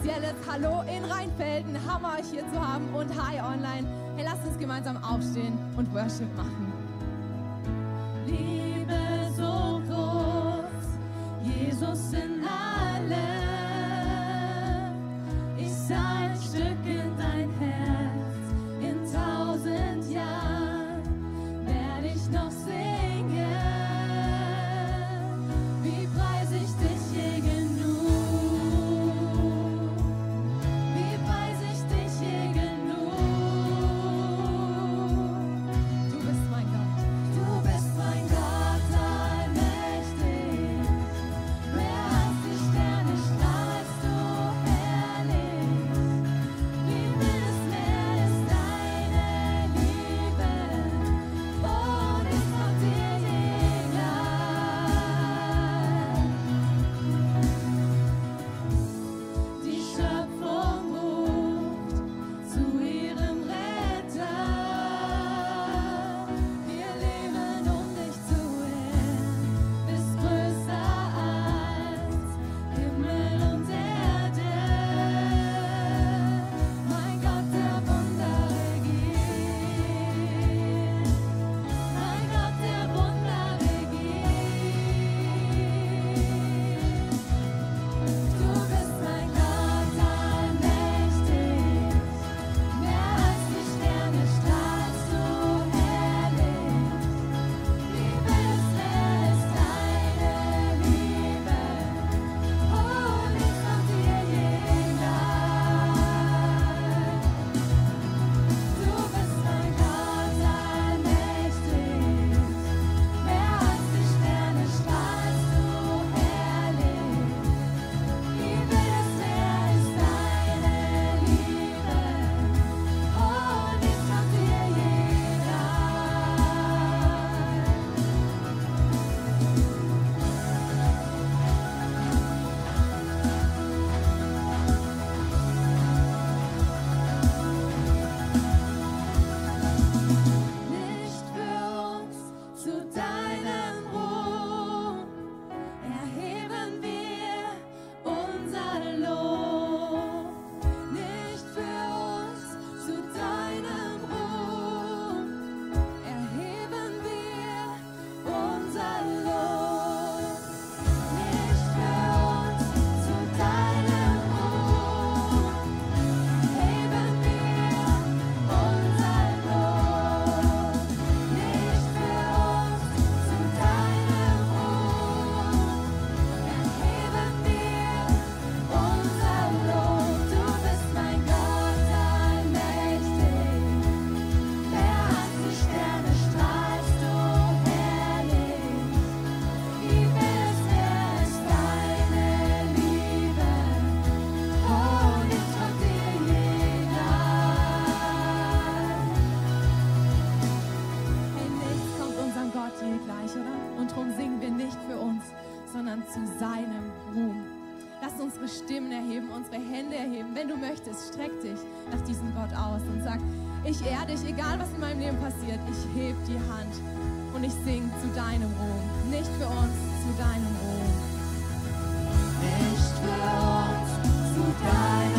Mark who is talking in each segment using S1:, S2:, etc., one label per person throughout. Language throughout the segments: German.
S1: spezielles Hallo in Rheinfelden. Hammer, euch hier zu haben und Hi Online. Hey, lasst uns gemeinsam aufstehen und Worship machen. unsere Stimmen erheben, unsere Hände erheben. Wenn du möchtest, streck dich nach diesem Gott aus und sag, ich ehr dich, egal was in meinem Leben passiert, ich heb die Hand und ich sing zu deinem Ruhm. Nicht für uns, zu deinem Ruhm.
S2: Nicht für uns, zu deinem Ruhm.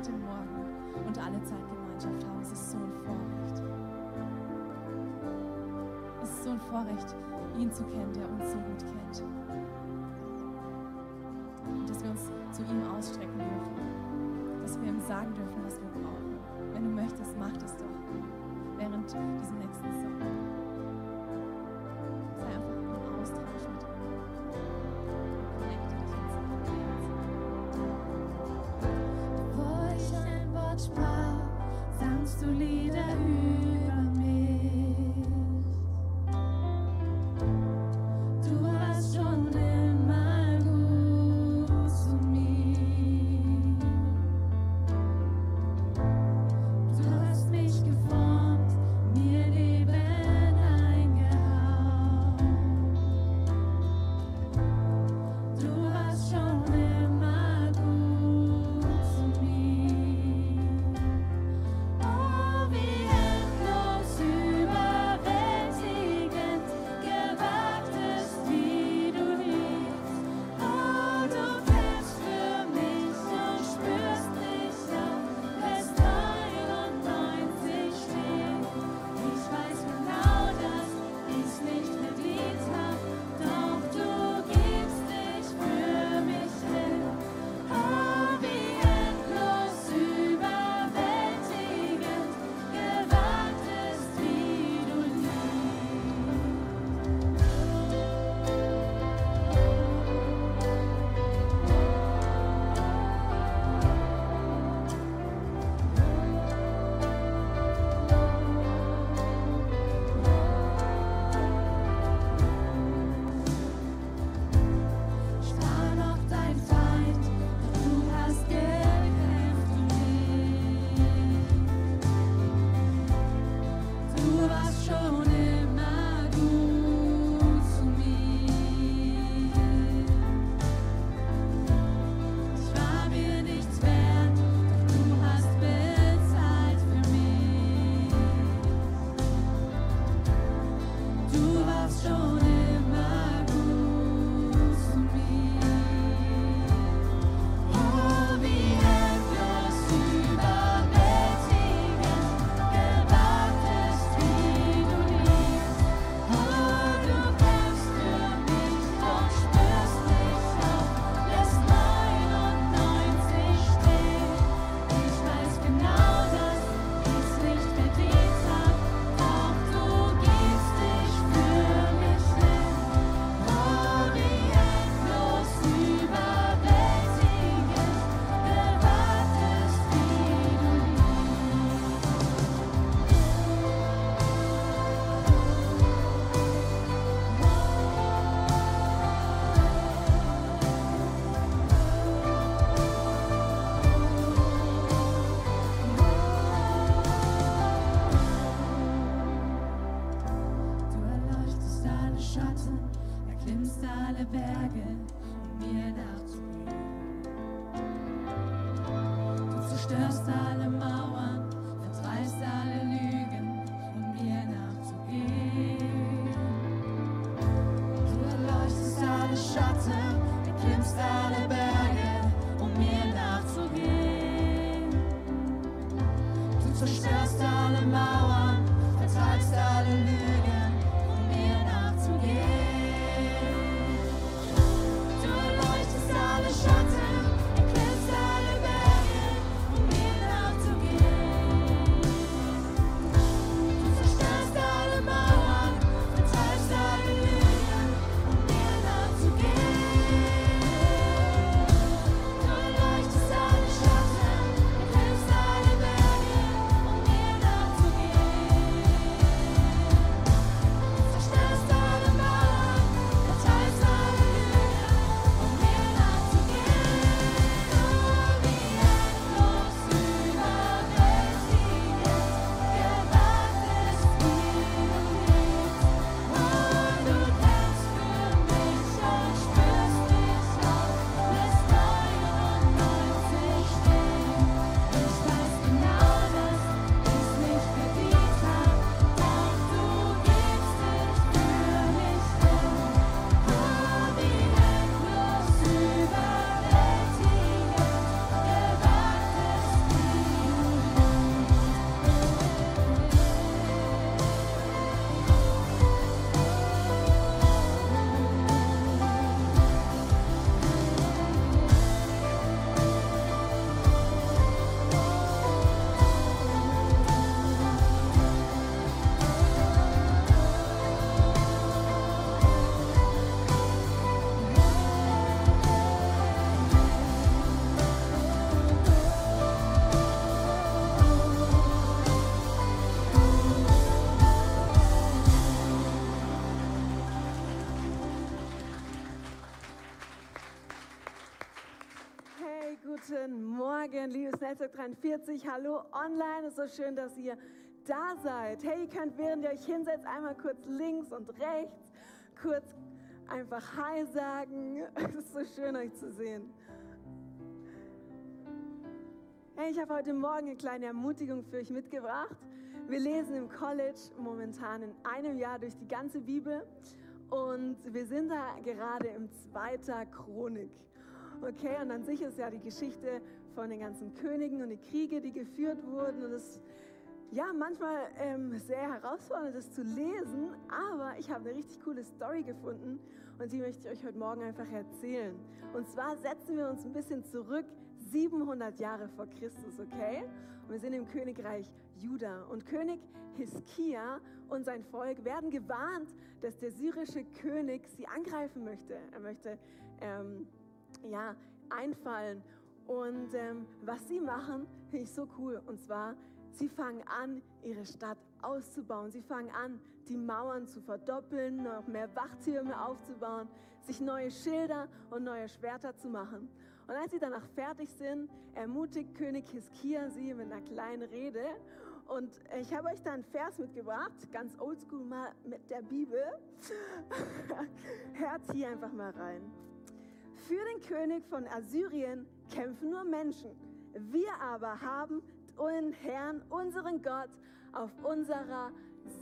S1: heute Morgen und alle Zeit Gemeinschaft haben. Es ist so ein Vorrecht. Es ist so ein Vorrecht, ihn zu kennen, der uns so gut kennt. Und dass wir uns zu ihm ausstrecken dürfen. Dass wir ihm sagen dürfen, was wir brauchen. Wenn du möchtest, mach das doch. Während diesem nächsten Song.
S3: Morgen, liebes Netzwerk 43. Hallo online, es ist so schön, dass ihr da seid. Hey, ihr könnt, während ihr euch hinsetzt, einmal kurz links und rechts, kurz einfach Hi sagen. Es ist so schön, euch zu sehen. Hey, ich habe heute Morgen eine kleine Ermutigung für euch mitgebracht. Wir lesen im College momentan in einem Jahr durch die ganze Bibel und wir sind da gerade im zweiter Chronik. Okay, und an sich ist ja die Geschichte von den ganzen Königen und die Kriege, die geführt wurden. Und es ja manchmal ähm, sehr herausfordernd, das zu lesen, aber ich habe eine richtig coole Story gefunden und die möchte ich euch heute Morgen einfach erzählen. Und zwar setzen wir uns ein bisschen zurück, 700 Jahre vor Christus, okay? Und wir sind im Königreich Juda. Und König Hiskia und sein Volk werden gewarnt, dass der syrische König sie angreifen möchte. Er möchte ähm, ja, einfallen. Und ähm, was sie machen, finde ich so cool. Und zwar, sie fangen an, ihre Stadt auszubauen. Sie fangen an, die Mauern zu verdoppeln, noch mehr Wachtürme aufzubauen, sich neue Schilder und neue Schwerter zu machen. Und als sie danach fertig sind, ermutigt König Hiskia sie mit einer kleinen Rede. Und ich habe euch da einen Vers mitgebracht, ganz oldschool mal mit der Bibel. Hört hier einfach mal rein. Für den König von Assyrien kämpfen nur Menschen. Wir aber haben den Herrn, unseren Gott, auf unserer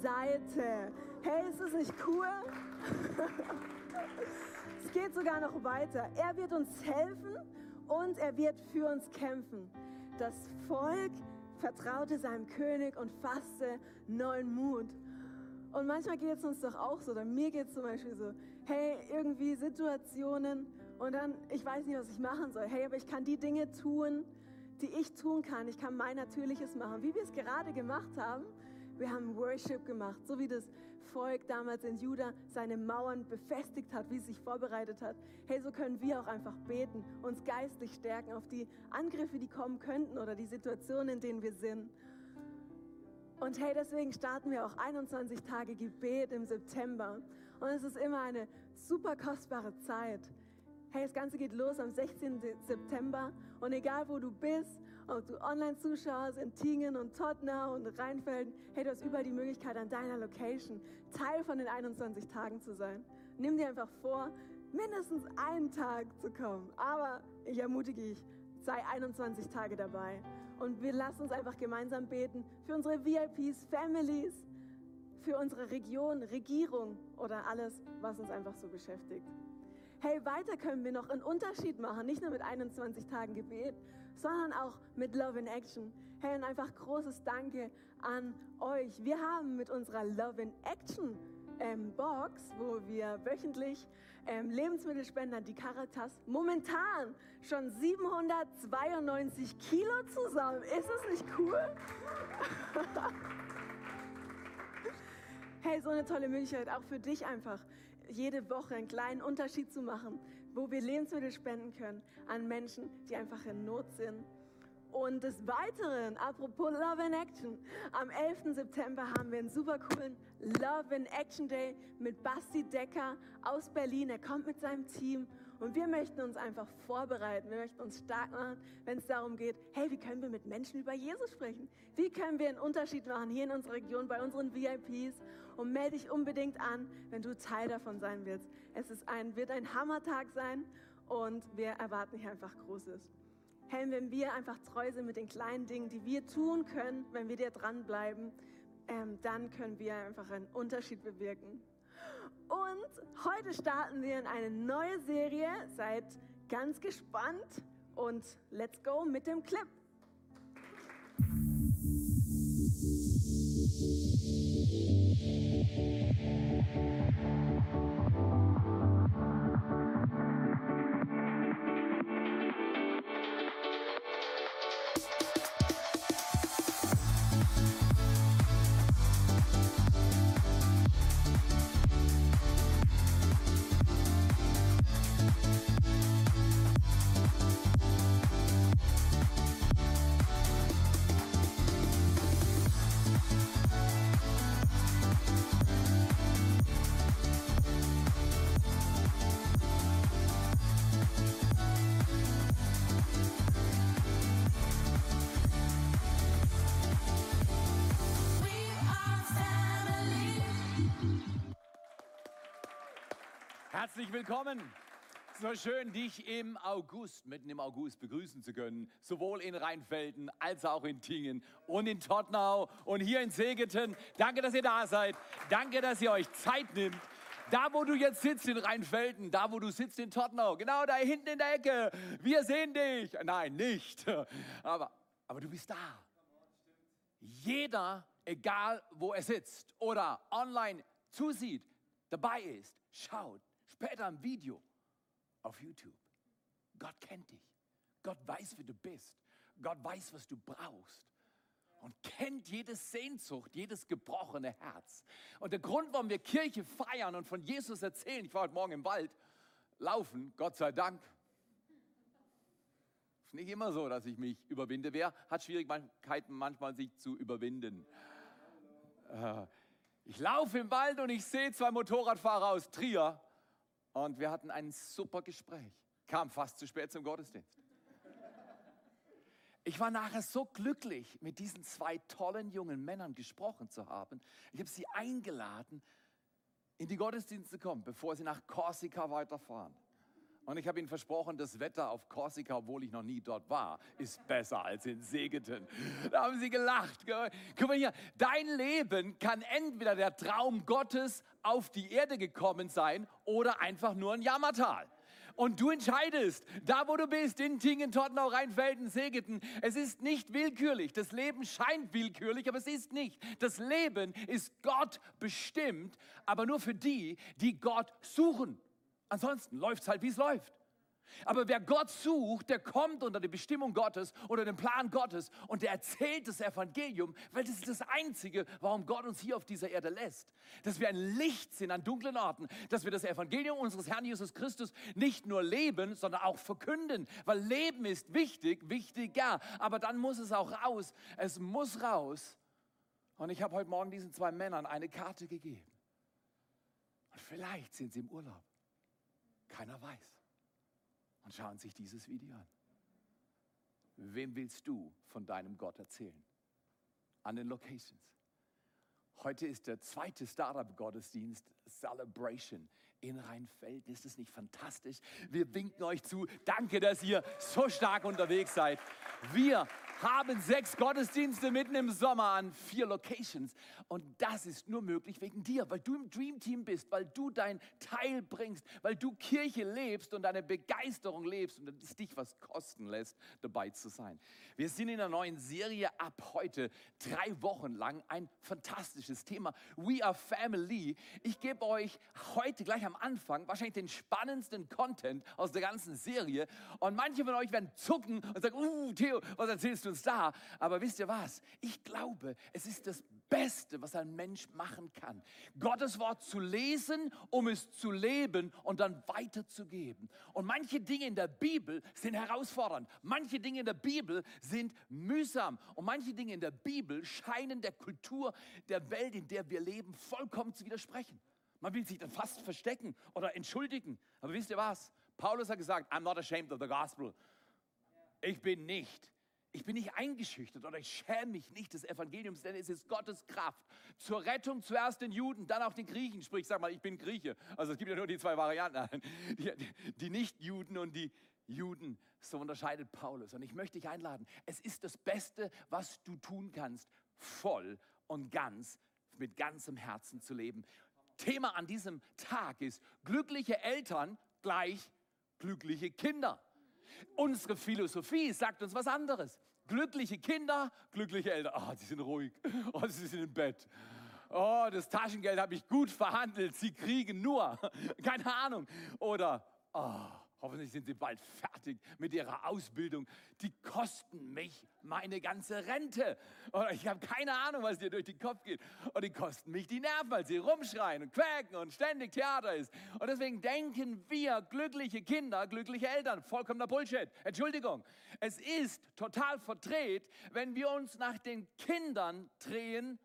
S3: Seite. Hey, ist das nicht cool? es geht sogar noch weiter. Er wird uns helfen und er wird für uns kämpfen. Das Volk vertraute seinem König und fasste neuen Mut. Und manchmal geht es uns doch auch so, oder mir geht es zum Beispiel so, hey, irgendwie Situationen und dann, ich weiß nicht, was ich machen soll. Hey, aber ich kann die Dinge tun, die ich tun kann. Ich kann mein Natürliches machen, wie wir es gerade gemacht haben. Wir haben Worship gemacht, so wie das Volk damals in Juda seine Mauern befestigt hat, wie es sich vorbereitet hat. Hey, so können wir auch einfach beten, uns geistlich stärken auf die Angriffe, die kommen könnten oder die Situationen, in denen wir sind. Und hey, deswegen starten wir auch 21 Tage Gebet im September. Und es ist immer eine super kostbare Zeit. Hey, das Ganze geht los am 16. September. Und egal wo du bist, ob du online zuschaust, in Tingen und Tottenham und Rheinfelden, hey, du hast überall die Möglichkeit, an deiner Location Teil von den 21 Tagen zu sein. Nimm dir einfach vor, mindestens einen Tag zu kommen. Aber ich ermutige dich, sei 21 Tage dabei. Und wir lassen uns einfach gemeinsam beten für unsere VIPs, Families, für unsere Region, Regierung oder alles, was uns einfach so beschäftigt. Hey, weiter können wir noch einen Unterschied machen, nicht nur mit 21 Tagen Gebet, sondern auch mit Love in Action. Hey, und einfach großes Danke an euch. Wir haben mit unserer Love in Action ähm, Box, wo wir wöchentlich ähm, Lebensmittelspender, die Caritas, momentan schon 792 Kilo zusammen. Ist es nicht cool? Hey, so eine tolle Möglichkeit, auch für dich einfach, jede Woche einen kleinen Unterschied zu machen, wo wir Lebensmittel spenden können an Menschen, die einfach in Not sind. Und des Weiteren, apropos Love in Action, am 11. September haben wir einen super coolen Love in Action Day mit Basti Decker aus Berlin. Er kommt mit seinem Team und wir möchten uns einfach vorbereiten. Wir möchten uns stark machen, wenn es darum geht, hey, wie können wir mit Menschen über Jesus sprechen? Wie können wir einen Unterschied machen hier in unserer Region bei unseren VIPs? Und melde dich unbedingt an, wenn du Teil davon sein willst. Es ist ein, wird ein Hammertag sein und wir erwarten hier einfach Großes. Hey, wenn wir einfach treu sind mit den kleinen Dingen, die wir tun können, wenn wir dir dranbleiben, ähm, dann können wir einfach einen Unterschied bewirken. Und heute starten wir in eine neue Serie. Seid ganz gespannt und let's go mit dem Clip.
S4: Willkommen. So schön, dich im August, mitten im August begrüßen zu können. Sowohl in Rheinfelden als auch in Tingen und in Tottenau und hier in Segeten. Danke, dass ihr da seid. Danke, dass ihr euch Zeit nimmt. Da, wo du jetzt sitzt in Rheinfelden, da, wo du sitzt in Tottenau, genau da hinten in der Ecke. Wir sehen dich. Nein, nicht. Aber, aber du bist da. Jeder, egal wo er sitzt oder online zusieht, dabei ist, schaut, später im Video auf YouTube. Gott kennt dich. Gott weiß, wie du bist. Gott weiß, was du brauchst. Und kennt jede Sehnsucht, jedes gebrochene Herz. Und der Grund, warum wir Kirche feiern und von Jesus erzählen, ich war heute Morgen im Wald laufen, Gott sei Dank, ist nicht immer so, dass ich mich überwinde. Wer hat Schwierigkeiten manchmal, sich zu überwinden? Äh, Ich laufe im Wald und ich sehe zwei Motorradfahrer aus Trier und wir hatten ein super Gespräch. Kam fast zu spät zum Gottesdienst. Ich war nachher so glücklich, mit diesen zwei tollen jungen Männern gesprochen zu haben. Ich habe sie eingeladen, in die Gottesdienste zu kommen, bevor sie nach Korsika weiterfahren. Und ich habe ihnen versprochen, das Wetter auf Korsika, obwohl ich noch nie dort war, ist besser als in Segeten. Da haben sie gelacht. Guck mal hier, dein Leben kann entweder der Traum Gottes auf die Erde gekommen sein oder einfach nur ein Jammertal. Und du entscheidest, da wo du bist, in Tingen, Tottenau, Rheinfelden, Segeten, es ist nicht willkürlich. Das Leben scheint willkürlich, aber es ist nicht. Das Leben ist Gott bestimmt, aber nur für die, die Gott suchen. Ansonsten läuft es halt, wie es läuft. Aber wer Gott sucht, der kommt unter die Bestimmung Gottes oder den Plan Gottes und der erzählt das Evangelium, weil das ist das Einzige, warum Gott uns hier auf dieser Erde lässt. Dass wir ein Licht sind an dunklen Orten, dass wir das Evangelium unseres Herrn Jesus Christus nicht nur leben, sondern auch verkünden. Weil Leben ist wichtig, wichtiger, aber dann muss es auch raus. Es muss raus. Und ich habe heute Morgen diesen zwei Männern eine Karte gegeben. Und vielleicht sind sie im Urlaub. Keiner weiß und schauen sich dieses Video an. Wem willst du von deinem Gott erzählen? An den Locations. Heute ist der zweite Startup-Gottesdienst Celebration in Rheinfelden. Ist das nicht fantastisch? Wir winken euch zu. Danke, dass ihr so stark unterwegs seid. Wir haben sechs Gottesdienste mitten im Sommer an vier Locations. Und das ist nur möglich wegen dir, weil du im Dream Team bist, weil du dein Teil bringst, weil du Kirche lebst und deine Begeisterung lebst und es dich was kosten lässt, dabei zu sein. Wir sind in einer neuen Serie ab heute, drei Wochen lang, ein fantastisches Thema. We are Family. Ich gebe euch heute gleich am Anfang wahrscheinlich den spannendsten Content aus der ganzen Serie. Und manche von euch werden zucken und sagen, uh, Theo, was erzählst du uns da? Aber wisst ihr was? Ich glaube, es ist das Beste, was ein Mensch machen kann. Gottes Wort zu lesen, um es zu leben und dann weiterzugeben. Und manche Dinge in der Bibel sind herausfordernd. Manche Dinge in der Bibel sind mühsam. Und manche Dinge in der Bibel scheinen der Kultur der Welt, in der wir leben, vollkommen zu widersprechen. Man will sich dann fast verstecken oder entschuldigen. Aber wisst ihr was? Paulus hat gesagt, I'm not ashamed of the gospel. Ich bin nicht. Ich bin nicht eingeschüchtert oder ich schäme mich nicht des Evangeliums, denn es ist Gottes Kraft. Zur Rettung zuerst den Juden, dann auch den Griechen. Sprich, sag mal, ich bin Grieche. Also es gibt ja nur die zwei Varianten. Die, die Nicht-Juden und die Juden. So unterscheidet Paulus. Und ich möchte dich einladen. Es ist das Beste, was du tun kannst, voll und ganz, mit ganzem Herzen zu leben. Thema an diesem Tag ist glückliche Eltern gleich glückliche Kinder. Unsere Philosophie sagt uns was anderes. Glückliche Kinder, glückliche Eltern. Ah, sie sind ruhig. Oh, sie sind im Bett. Oh, das Taschengeld habe ich gut verhandelt. Sie kriegen nur. Keine Ahnung. Oder, oh, hoffentlich sind sie bald fertig mit ihrer Ausbildung. Die kosten mich meine ganze Rente. Oder ich habe keine Ahnung, was dir durch den Kopf geht. Und die kosten mich die Nerven, weil sie rumschreien und quäken und ständig Theater ist. Und deswegen denken wir, glückliche Kinder, glückliche Eltern, vollkommener Bullshit. Entschuldigung. Es ist total verdreht, wenn wir uns nach den Kindern drehen,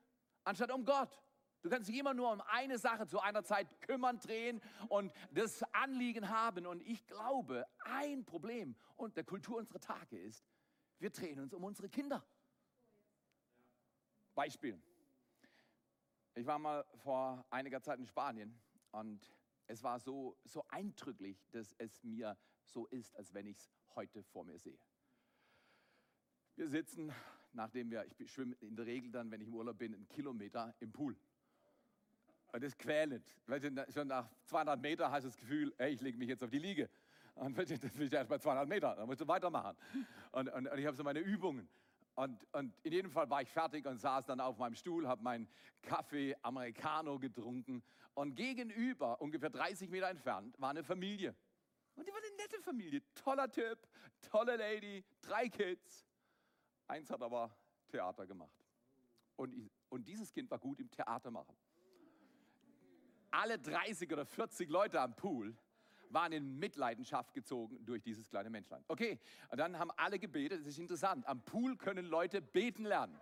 S4: anstatt um Gott. Du kannst dich immer nur um eine Sache zu einer Zeit kümmern, drehen und das Anliegen haben. Und ich glaube, ein Problem und der Kultur unserer Tage ist, wir drehen uns um unsere Kinder. Beispiel. Ich war mal vor einiger Zeit in Spanien und es war so, so eindrücklich, dass es mir so ist, als wenn ich es heute vor mir sehe. Wir sitzen, nachdem wir, ich schwimme in der Regel dann, wenn ich im Urlaub bin, einen Kilometer im Pool. Und das ist quälend. Schon nach 200 Meter hast du das Gefühl, ey, ich lege mich jetzt auf die Liege. Und das ich erst bei 200 Meter, dann musst du weitermachen. Und, und, und ich habe so meine Übungen. Und, und in jedem Fall war ich fertig und saß dann auf meinem Stuhl, habe meinen Kaffee Americano getrunken. Und gegenüber, ungefähr 30 Meter entfernt, war eine Familie. Und die war eine nette Familie. Toller Typ, tolle Lady, drei Kids. Eins hat aber Theater gemacht. Und, ich, und dieses Kind war gut im Theater machen. Alle 30 oder 40 Leute am Pool waren in Mitleidenschaft gezogen durch dieses kleine Menschlein. Okay, und dann haben alle gebetet. Das ist interessant. Am Pool können Leute beten lernen.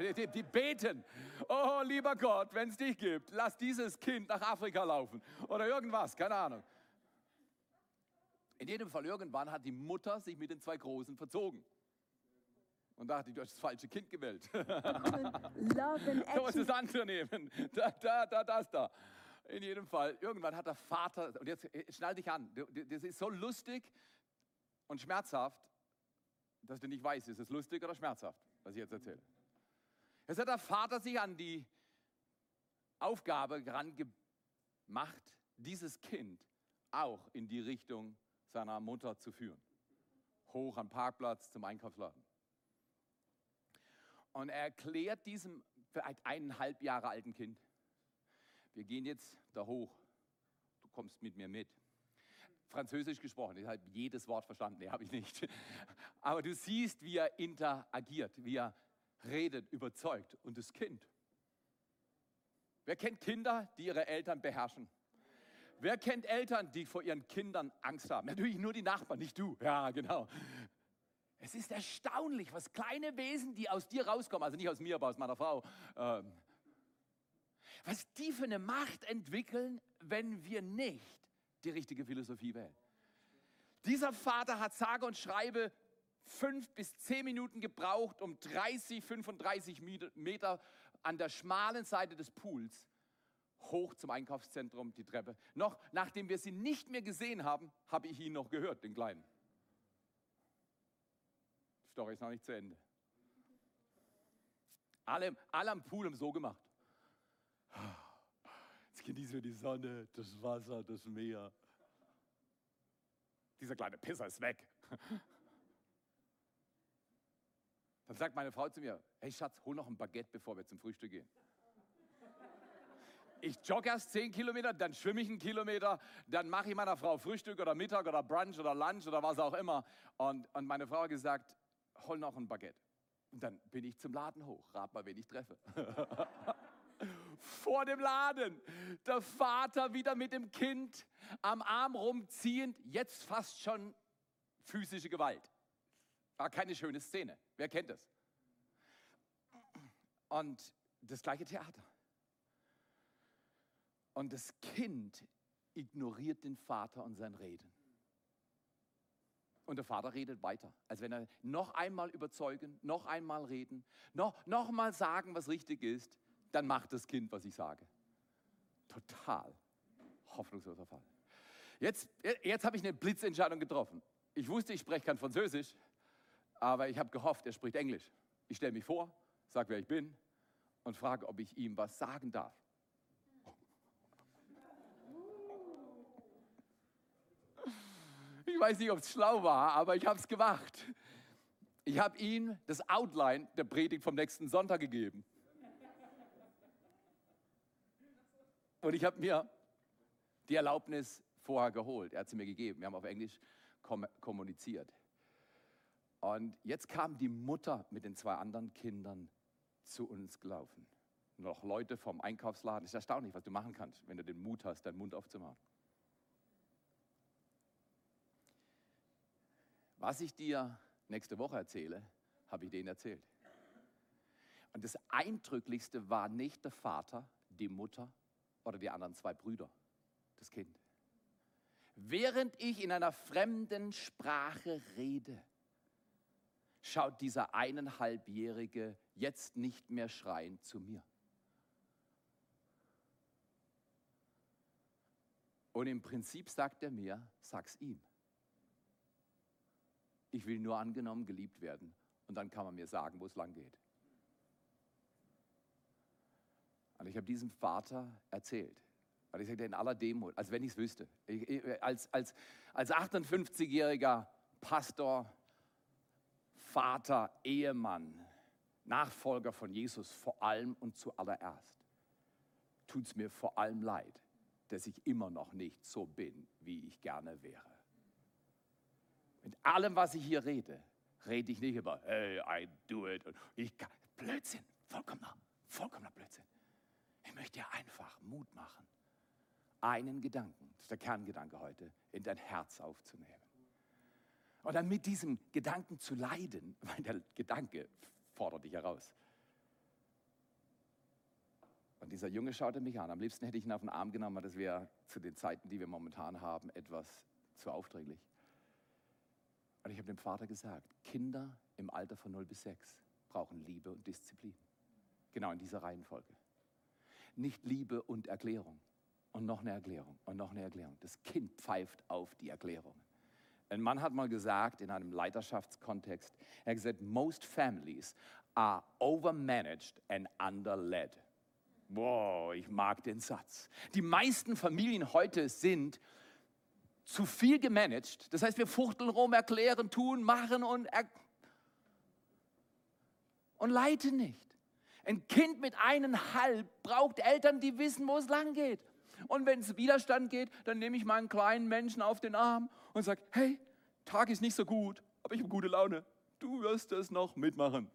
S4: Die, die beten. Oh, lieber Gott, wenn es dich gibt, lass dieses Kind nach Afrika laufen. Oder irgendwas, keine Ahnung. In jedem Fall, irgendwann hat die Mutter sich mit den zwei Großen verzogen. Und dachte, du hast das falsche Kind gewählt. Du musst
S3: Action.
S4: das andere nehmen. Da, da, da, das da. In jedem Fall, irgendwann hat der Vater, und jetzt schnall dich an, das ist so lustig und schmerzhaft, dass du nicht weißt, ist es lustig oder schmerzhaft, was ich jetzt erzähle. Jetzt hat der Vater sich an die Aufgabe gemacht, dieses Kind auch in die Richtung seiner Mutter zu führen. Hoch am Parkplatz zum Einkaufsladen. Und er erklärt diesem vielleicht eineinhalb Jahre alten Kind, wir gehen jetzt da hoch, du kommst mit mir mit. Französisch gesprochen, ich habe jedes Wort verstanden, nee, habe ich nicht. Aber du siehst, wie er interagiert, wie er redet, überzeugt. Und das Kind. Wer kennt Kinder, die ihre Eltern beherrschen? Wer kennt Eltern, die vor ihren Kindern Angst haben? Natürlich nur die Nachbarn, nicht du. Ja, genau. Es ist erstaunlich, was kleine Wesen, die aus dir rauskommen, also nicht aus mir, aber aus meiner Frau, ähm, was die für eine Macht entwickeln, wenn wir nicht die richtige Philosophie wählen. Dieser Vater hat sage und schreibe fünf bis zehn Minuten gebraucht, um 30, 35 Meter- Meter an der schmalen Seite des Pools hoch zum Einkaufszentrum, die Treppe. Noch nachdem wir sie nicht mehr gesehen haben, habe ich ihn noch gehört, den Kleinen. Story ist noch nicht zu Ende. Alle, alle am Pool haben so gemacht. Jetzt genießen wir die Sonne, das Wasser, das Meer. Dieser kleine Pisser ist weg. Dann sagt meine Frau zu mir, hey Schatz, hol noch ein Baguette, bevor wir zum Frühstück gehen. Ich jogge erst 10 Kilometer, dann schwimme ich einen Kilometer, dann mache ich meiner Frau Frühstück oder Mittag oder Brunch oder Lunch oder was auch immer. Und, und meine Frau hat gesagt, hol noch ein Baguette. Und dann bin ich zum Laden hoch. Rat mal, wen ich treffe. Vor dem Laden. Der Vater wieder mit dem Kind am Arm rumziehend, jetzt fast schon physische Gewalt. War keine schöne Szene. Wer kennt das? Und das gleiche Theater. Und das Kind ignoriert den Vater und sein Reden. Und der Vater redet weiter, als wenn er noch einmal überzeugen, noch einmal reden, noch, noch mal sagen, was richtig ist, dann macht das Kind, was ich sage. Total hoffnungsloser Fall. Jetzt, jetzt habe ich eine Blitzentscheidung getroffen. Ich wusste, ich spreche kein Französisch, aber ich habe gehofft, er spricht Englisch. Ich stelle mich vor, sage, wer ich bin und frage, ob ich ihm was sagen darf. Ich weiß nicht, ob es schlau war, aber ich habe es gemacht. Ich habe ihm das Outline der Predigt vom nächsten Sonntag gegeben. Und ich habe mir die Erlaubnis vorher geholt. Er hat sie mir gegeben. Wir haben auf Englisch kom kommuniziert. Und jetzt kam die Mutter mit den zwei anderen Kindern zu uns gelaufen. Noch Leute vom Einkaufsladen. Es ist erstaunlich, was du machen kannst, wenn du den Mut hast, deinen Mund aufzumachen. Was ich dir nächste Woche erzähle, habe ich denen erzählt. Und das Eindrücklichste war nicht der Vater, die Mutter oder die anderen zwei Brüder, das Kind. Während ich in einer fremden Sprache rede, schaut dieser eineinhalbjährige jetzt nicht mehr schreiend zu mir. Und im Prinzip sagt er mir, sag's ihm. Ich will nur angenommen, geliebt werden. Und dann kann man mir sagen, wo es lang geht. Und ich habe diesem Vater erzählt. Und ich sagte in aller Demut, als wenn ich es wüsste. Als, als 58-jähriger Pastor, Vater, Ehemann, Nachfolger von Jesus vor allem und zuallererst, tut es mir vor allem leid, dass ich immer noch nicht so bin, wie ich gerne wäre. Mit allem, was ich hier rede, rede ich nicht über, hey, I do it. Und ich kann, Blödsinn, vollkommener, vollkommener Blödsinn. Ich möchte dir einfach Mut machen, einen Gedanken, das ist der Kerngedanke heute, in dein Herz aufzunehmen. Und dann mit diesem Gedanken zu leiden, weil der Gedanke fordert dich heraus. Und dieser Junge schaute mich an. Am liebsten hätte ich ihn auf den Arm genommen, aber das wäre zu den Zeiten, die wir momentan haben, etwas zu aufdringlich. Und ich habe dem Vater gesagt, Kinder im Alter von 0 bis 6 brauchen Liebe und Disziplin. Genau in dieser Reihenfolge. Nicht Liebe und Erklärung. Und noch eine Erklärung und noch eine Erklärung. Das Kind pfeift auf die Erklärung. Ein Mann hat mal gesagt in einem Leiterschaftskontext, er hat gesagt, most families are overmanaged and underled. Wow, ich mag den Satz. Die meisten Familien heute sind zu viel gemanagt. Das heißt, wir fuchteln rum, erklären, tun, machen und, und leiten nicht. Ein Kind mit eineinhalb braucht Eltern, die wissen, wo es lang geht. Und wenn es Widerstand geht, dann nehme ich meinen kleinen Menschen auf den Arm und sage, hey, Tag ist nicht so gut, aber ich habe gute Laune. Du wirst es noch mitmachen.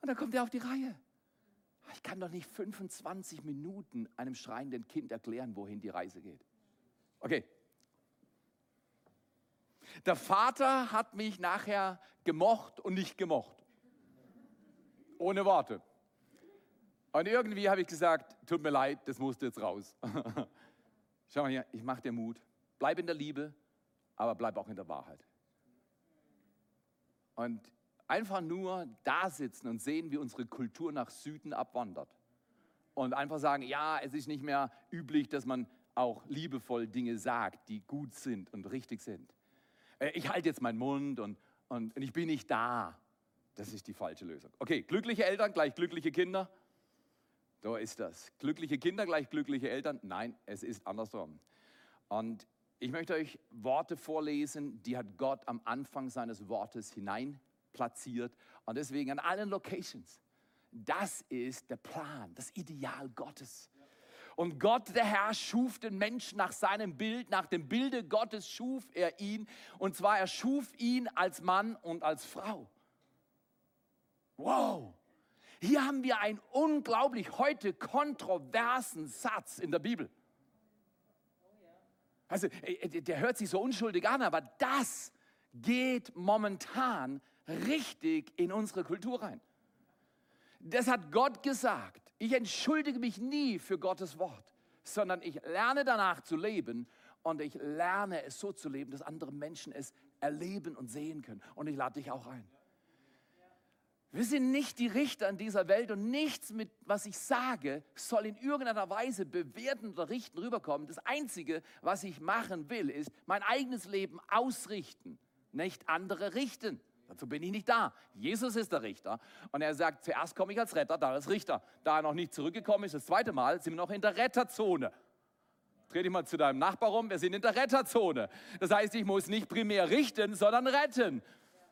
S4: Und dann kommt er auf die Reihe. Ich kann doch nicht 25 Minuten einem schreienden Kind erklären, wohin die Reise geht. Okay. Der Vater hat mich nachher gemocht und nicht gemocht. Ohne Worte. Und irgendwie habe ich gesagt, tut mir leid, das musste jetzt raus. Schau mal hier, ich mache dir Mut. Bleib in der Liebe, aber bleib auch in der Wahrheit. Und einfach nur da sitzen und sehen, wie unsere Kultur nach Süden abwandert. und einfach sagen, ja, es ist nicht mehr üblich, dass man auch liebevoll Dinge sagt, die gut sind und richtig sind. Äh, Ich halte jetzt meinen Mund und, und, und ich bin nicht da. Das ist die falsche Lösung. Okay, glückliche Eltern gleich glückliche Kinder. So ist das. Glückliche Kinder gleich glückliche Eltern? Nein, es ist andersrum. Und ich möchte euch Worte vorlesen, die hat Gott am Anfang seines Wortes hinein platziert und deswegen an allen Locations. Das ist der Plan, das Ideal Gottes. Und Gott, der Herr, schuf den Menschen nach seinem Bild, nach dem Bilde Gottes schuf er ihn. Und zwar, er schuf ihn als Mann und als Frau. Wow! Hier haben wir einen unglaublich heute kontroversen Satz in der Bibel. Also, äh, der hört sich so unschuldig an, aber das geht momentan richtig in unsere Kultur rein. Das hat Gott gesagt. Ich entschuldige mich nie für Gottes Wort, sondern ich lerne danach zu leben und ich lerne es so zu leben, dass andere Menschen es erleben und sehen können. Und ich lade dich auch ein. Wir sind nicht die Richter in dieser Welt und nichts mit, was ich sage, soll in irgendeiner Weise bewerten oder richten rüberkommen. Das Einzige, was ich machen will, ist mein eigenes Leben ausrichten, nicht andere richten. Dazu bin ich nicht da. Jesus ist der Richter und er sagt, zuerst komme ich als Retter, dann als Richter. Da er noch nicht zurückgekommen ist, das zweite Mal, sind wir noch in der Retterzone. Dreh dich mal zu deinem Nachbar rum, wir sind in der Retterzone. Das heißt, ich muss nicht primär richten, sondern retten.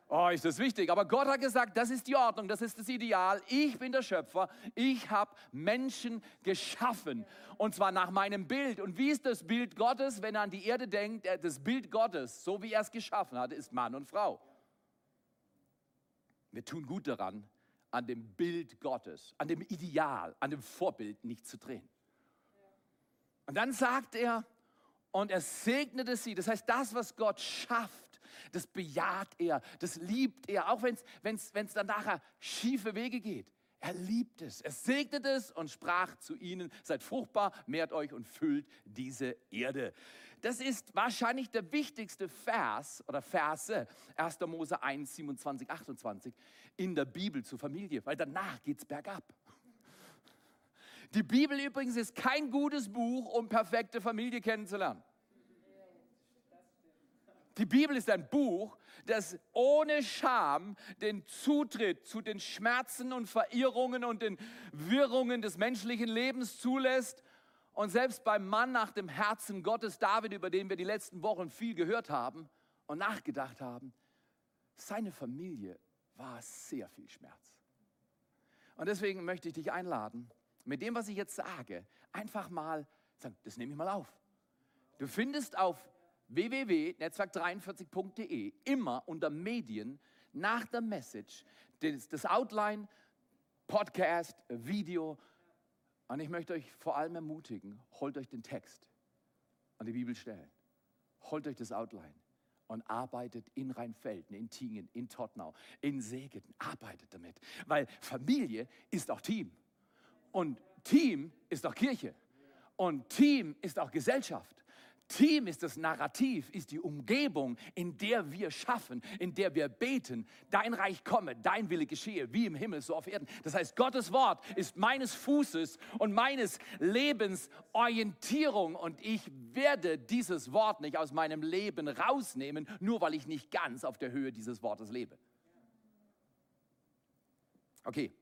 S4: Oh, ist das wichtig. Aber Gott hat gesagt, das ist die Ordnung, das ist das Ideal. Ich bin der Schöpfer. Ich habe Menschen geschaffen. Und zwar nach meinem Bild. Und wie ist das Bild Gottes, wenn er an die Erde denkt? äh, Das Bild Gottes, so wie er es geschaffen hat, ist Mann und Frau. Wir tun gut daran, an dem Bild Gottes, an dem Ideal, an dem Vorbild nicht zu drehen. Und dann sagt er, und er segnete sie. Das heißt, das, was Gott schafft, das bejaht er, das liebt er, auch wenn es dann nachher schiefe Wege geht. Er liebt es. Er segnet es und sprach zu ihnen, seid fruchtbar, mehrt euch und füllt diese Erde. Das ist wahrscheinlich der wichtigste Vers oder Verse, 1. Mose 1, 27, 28 in der Bibel zur Familie, weil danach geht es bergab. Die Bibel übrigens ist kein gutes Buch, um perfekte Familie kennenzulernen. Die Bibel ist ein Buch, das ohne Scham den Zutritt zu den Schmerzen und Verirrungen und den Wirrungen des menschlichen Lebens zulässt. Und selbst beim Mann nach dem Herzen Gottes, David, über den wir die letzten Wochen viel gehört haben und nachgedacht haben, seine Familie war sehr viel Schmerz. Und deswegen möchte ich dich einladen, mit dem, was ich jetzt sage, einfach mal sagen, das nehme ich mal auf. Du findest auf www.netzwerk43.de immer unter Medien nach der Message das, das Outline, Podcast, Video. Und ich möchte euch vor allem ermutigen, holt euch den Text an die Bibelstellen. Holt euch das Outline und arbeitet in Rheinfelden, in Tingen, in Tottenau, in Segeten. Arbeitet damit. Weil Familie ist auch Team. Und Team ist auch Kirche. Und Team ist auch Gesellschaft. Team ist das Narrativ, ist die Umgebung, in der wir schaffen, in der wir beten, dein Reich komme, dein Wille geschehe, wie im Himmel, so auf Erden. Das heißt, Gottes Wort ist meines Fußes und meines Lebens Orientierung und ich werde dieses Wort nicht aus meinem Leben rausnehmen, nur weil ich nicht ganz auf der Höhe dieses Wortes lebe. Okay,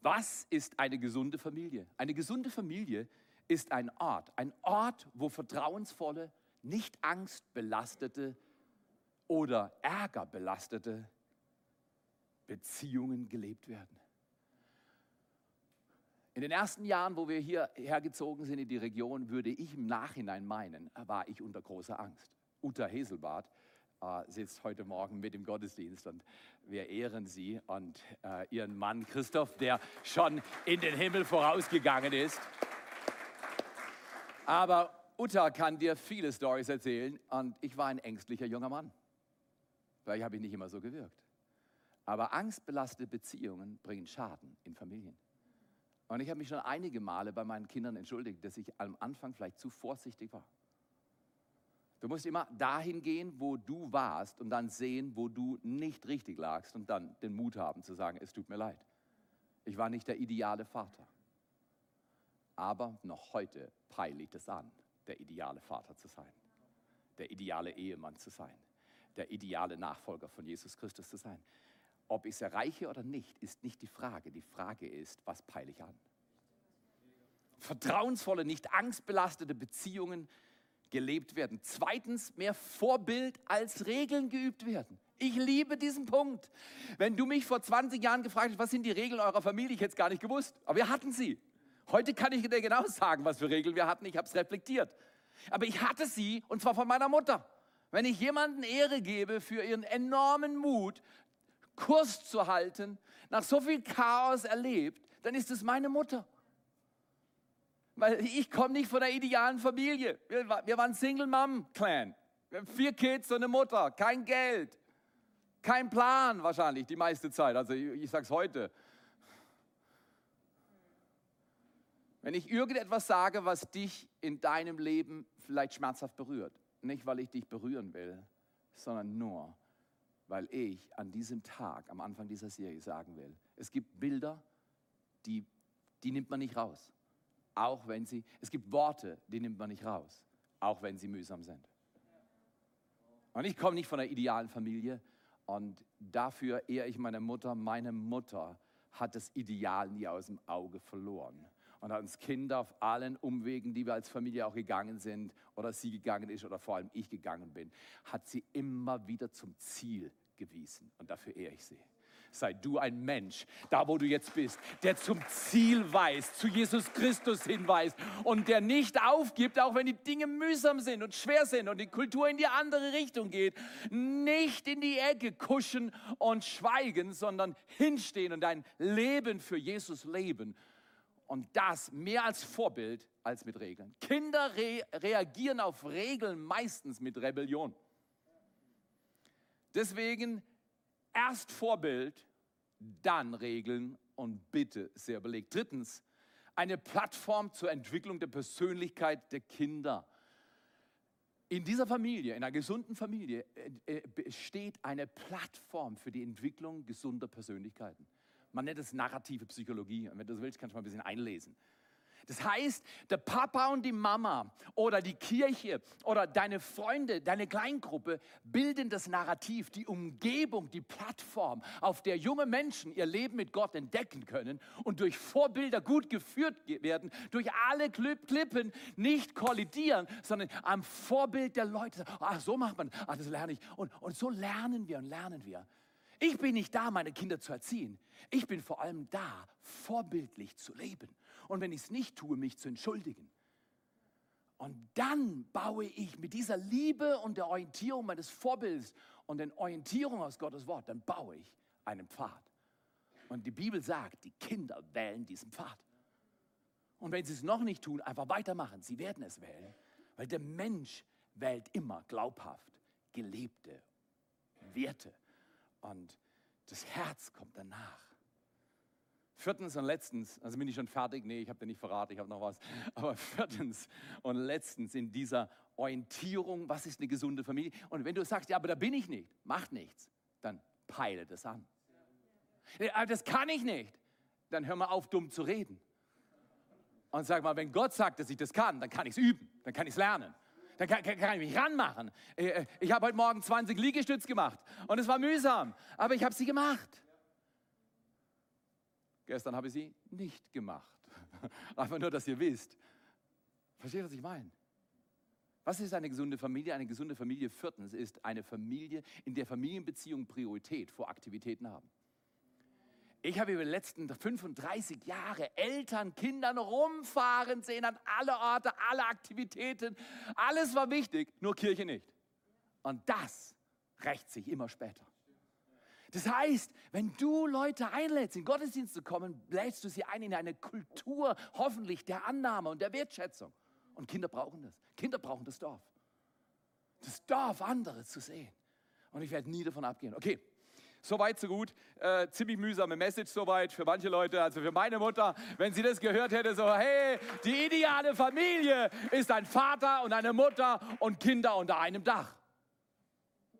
S4: was ist eine gesunde Familie? Eine gesunde Familie ist ein Ort, ein Ort, wo vertrauensvolle, nicht angstbelastete oder ärgerbelastete Beziehungen gelebt werden. In den ersten Jahren, wo wir hierher gezogen sind in die Region, würde ich im Nachhinein meinen, war ich unter großer Angst. Uta Heselbart äh, sitzt heute Morgen mit im Gottesdienst und wir ehren sie und äh, ihren Mann Christoph, der schon in den Himmel vorausgegangen ist. Aber Uta kann dir viele Stories erzählen und ich war ein ängstlicher junger Mann. Vielleicht habe ich nicht immer so gewirkt. Aber angstbelastete Beziehungen bringen Schaden in Familien. Und ich habe mich schon einige Male bei meinen Kindern entschuldigt, dass ich am Anfang vielleicht zu vorsichtig war. Du musst immer dahin gehen, wo du warst und dann sehen, wo du nicht richtig lagst und dann den Mut haben zu sagen, es tut mir leid. Ich war nicht der ideale Vater. Aber noch heute ich das an, der ideale Vater zu sein, der ideale Ehemann zu sein, der ideale Nachfolger von Jesus Christus zu sein. Ob ich es erreiche oder nicht, ist nicht die Frage. Die Frage ist, was peile ich an? Vertrauensvolle, nicht angstbelastete Beziehungen gelebt werden. Zweitens, mehr Vorbild als Regeln geübt werden. Ich liebe diesen Punkt. Wenn du mich vor 20 Jahren gefragt hast, was sind die Regeln eurer Familie, ich hätte es gar nicht gewusst. Aber wir hatten sie. Heute kann ich dir genau sagen, was für Regeln wir hatten. Ich habe es reflektiert. Aber ich hatte sie und zwar von meiner Mutter. Wenn ich jemanden Ehre gebe für ihren enormen Mut, Kurs zu halten, nach so viel Chaos erlebt, dann ist es meine Mutter. Weil ich komme nicht von der idealen Familie. Wir, wir waren Single-Mom-Clan. Wir haben vier Kids und eine Mutter, kein Geld, kein Plan wahrscheinlich die meiste Zeit. Also ich, ich sage es heute. Wenn ich irgendetwas sage, was dich in deinem Leben vielleicht schmerzhaft berührt, nicht weil ich dich berühren will, sondern nur, weil ich an diesem Tag, am Anfang dieser Serie sagen will, es gibt Bilder, die, die nimmt man nicht raus, auch wenn sie, es gibt Worte, die nimmt man nicht raus, auch wenn sie mühsam sind. Und ich komme nicht von einer idealen Familie und dafür ehre ich meine Mutter. Meine Mutter hat das Ideal nie aus dem Auge verloren und hat uns Kinder auf allen Umwegen, die wir als Familie auch gegangen sind oder sie gegangen ist oder vor allem ich gegangen bin, hat sie immer wieder zum Ziel gewiesen und dafür ehre ich sie. Sei du ein Mensch, da wo du jetzt bist, der zum Ziel weist, zu Jesus Christus hinweist und der nicht aufgibt, auch wenn die Dinge mühsam sind und schwer sind und die Kultur in die andere Richtung geht. Nicht in die Ecke kuschen und schweigen, sondern hinstehen und dein Leben für Jesus leben. Und das mehr als Vorbild als mit Regeln. Kinder re reagieren auf Regeln meistens mit Rebellion. Deswegen erst Vorbild, dann Regeln und bitte sehr belegt. Drittens, eine Plattform zur Entwicklung der Persönlichkeit der Kinder. In dieser Familie, in einer gesunden Familie, äh, äh, besteht eine Plattform für die Entwicklung gesunder Persönlichkeiten. Man nennt es narrative Psychologie. Und wenn du das willst, kannst du mal ein bisschen einlesen. Das heißt, der Papa und die Mama oder die Kirche oder deine Freunde, deine Kleingruppe bilden das Narrativ, die Umgebung, die Plattform, auf der junge Menschen ihr Leben mit Gott entdecken können und durch Vorbilder gut geführt ge- werden, durch alle Klip- Klippen nicht kollidieren, sondern am Vorbild der Leute. Ah, so macht man, ah, das lerne ich. Und, und so lernen wir und lernen wir. Ich bin nicht da, meine Kinder zu erziehen. Ich bin vor allem da, vorbildlich zu leben. Und wenn ich es nicht tue, mich zu entschuldigen. Und dann baue ich mit dieser Liebe und der Orientierung meines Vorbilds und der Orientierung aus Gottes Wort, dann baue ich einen Pfad. Und die Bibel sagt, die Kinder wählen diesen Pfad. Und wenn sie es noch nicht tun, einfach weitermachen. Sie werden es wählen. Weil der Mensch wählt immer glaubhaft gelebte Werte. Und das Herz kommt danach. Viertens und letztens, also bin ich schon fertig, nee, ich habe dir nicht verraten, ich habe noch was. Aber viertens und letztens in dieser Orientierung, was ist eine gesunde Familie? Und wenn du sagst, ja, aber da bin ich nicht, macht nichts, dann peile das an. Ja, das kann ich nicht, dann hör mal auf, dumm zu reden. Und sag mal, wenn Gott sagt, dass ich das kann, dann kann ich es üben, dann kann ich es lernen. Kann, kann, kann ich mich ranmachen. Äh, äh, Ich habe heute Morgen 20 Liegestütz gemacht und es war mühsam, aber ich habe sie gemacht. Gestern habe ich sie nicht gemacht. Einfach nur, dass ihr wisst. Versteht, was ich meine? Was ist eine gesunde Familie? Eine gesunde Familie viertens ist eine Familie, in der Familienbeziehungen Priorität vor Aktivitäten haben. Ich habe über die letzten 35 Jahre Eltern, Kindern rumfahren sehen an alle Orte, alle Aktivitäten. Alles war wichtig, nur Kirche nicht. Und das rächt sich immer später. Das heißt, wenn du Leute einlädst, in Gottesdienst zu kommen, lädst du sie ein in eine Kultur hoffentlich der Annahme und der Wertschätzung. Und Kinder brauchen das. Kinder brauchen das Dorf. Das Dorf, andere zu sehen. Und ich werde nie davon abgehen. Okay, soweit, so gut. Äh, ziemlich mühsame Message soweit für manche Leute. Also für meine Mutter, wenn sie das gehört hätte, so, hey, die ideale Familie ist ein Vater und eine Mutter und Kinder unter einem Dach.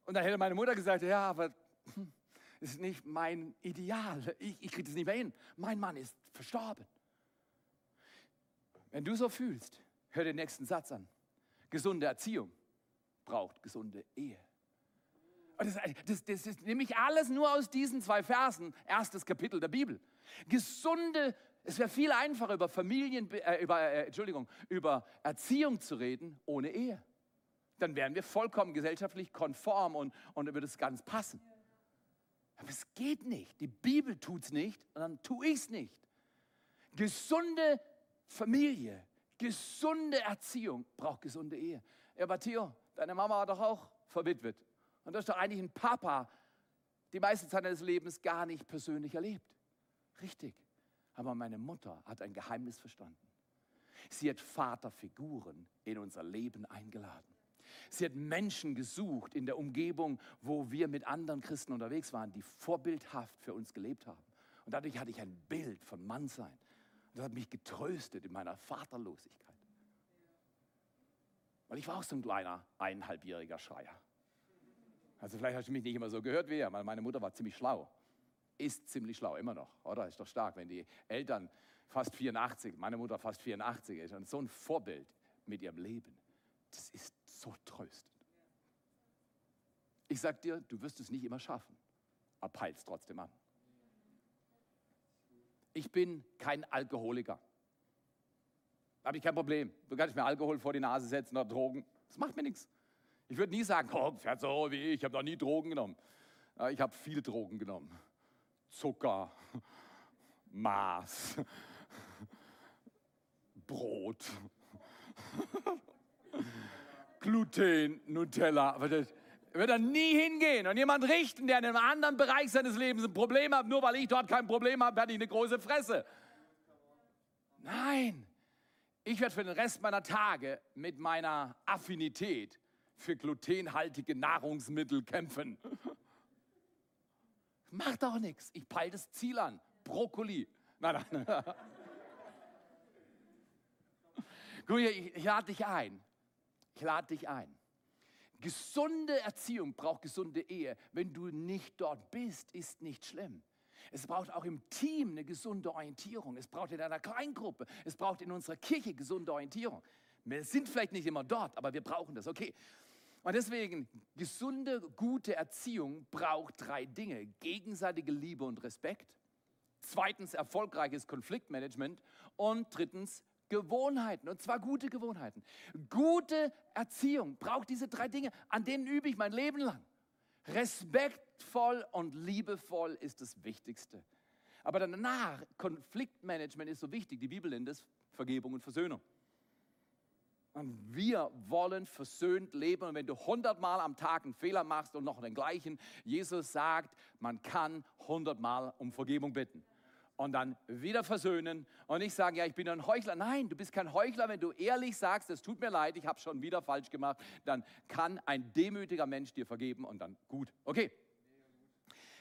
S4: Und dann hätte meine Mutter gesagt, ja, aber hm, ist nicht mein Ideal. Ich, ich kriege das nicht mehr hin. Mein Mann ist verstorben. Wenn du so fühlst, hör den nächsten Satz an. Gesunde Erziehung braucht gesunde Ehe. Und das, das, das ist nämlich alles nur aus diesen zwei Versen, erstes Kapitel der Bibel. Gesunde, es wäre viel einfacher über Familien, äh, über, äh, Entschuldigung, über Erziehung zu reden ohne Ehe. Dann wären wir vollkommen gesellschaftlich konform und, und würde das ganz passen. Aber es geht nicht. Die Bibel tut es nicht und dann tue ich es nicht. Gesunde Familie, gesunde Erziehung braucht gesunde Ehe. Ja, aber Theo, deine Mama war doch auch verwitwet. Und das ist doch eigentlich ein Papa, die meiste Zeit seines Lebens gar nicht persönlich erlebt. Richtig. Aber meine Mutter hat ein Geheimnis verstanden. Sie hat Vaterfiguren in unser Leben eingeladen. Sie hat Menschen gesucht in der Umgebung, wo wir mit anderen Christen unterwegs waren, die vorbildhaft für uns gelebt haben. Und dadurch hatte ich ein Bild von Mannsein. Und das hat mich getröstet in meiner Vaterlosigkeit. Weil ich war auch so ein kleiner eineinhalbjähriger Schreier. Also vielleicht hast du mich nicht immer so gehört wie er, weil meine Mutter war ziemlich schlau. Ist ziemlich schlau, immer noch, oder? Ist doch stark, wenn die Eltern fast 84, meine Mutter fast 84 ist und so ein Vorbild mit ihrem Leben. Das ist so tröstend. Ich sag dir, du wirst es nicht immer schaffen, aber peil's trotzdem an. Ich bin kein Alkoholiker. Habe ich kein Problem. Du kannst mir Alkohol vor die Nase setzen oder Drogen. Das macht mir nichts. Ich würde nie sagen, oh, fährt so wie ich, ich habe noch nie Drogen genommen. Ich habe viel Drogen genommen. Zucker, Maß, Brot, Gluten, Nutella. Wird er nie hingehen und jemand richten, der in einem anderen Bereich seines Lebens ein Problem hat, nur weil ich dort kein Problem habe, hatte ich eine große Fresse. Nein, ich werde für den Rest meiner Tage mit meiner Affinität für glutenhaltige Nahrungsmittel kämpfen. Macht auch nichts. Ich peile das Ziel an. Brokkoli. Nein, nein. Hier, ich, ich lade dich ein. Ich lade dich ein. Gesunde Erziehung braucht gesunde Ehe. Wenn du nicht dort bist, ist nicht schlimm. Es braucht auch im Team eine gesunde Orientierung. Es braucht in einer Kleingruppe. Es braucht in unserer Kirche gesunde Orientierung. Wir sind vielleicht nicht immer dort, aber wir brauchen das. Okay. Und deswegen, gesunde, gute Erziehung braucht drei Dinge. Gegenseitige Liebe und Respekt. Zweitens, erfolgreiches Konfliktmanagement. Und drittens, Gewohnheiten. Und zwar gute Gewohnheiten. Gute Erziehung braucht diese drei Dinge. An denen übe ich mein Leben lang. Respektvoll und liebevoll ist das Wichtigste. Aber danach, Konfliktmanagement ist so wichtig. Die Bibel nennt es Vergebung und Versöhnung. Wir wollen versöhnt leben. Und wenn du hundertmal am Tag einen Fehler machst und noch den gleichen, Jesus sagt, man kann hundertmal um Vergebung bitten. Und dann wieder versöhnen und nicht sagen, ja, ich bin ein Heuchler. Nein, du bist kein Heuchler, wenn du ehrlich sagst, es tut mir leid, ich habe schon wieder falsch gemacht. Dann kann ein demütiger Mensch dir vergeben und dann gut. Okay.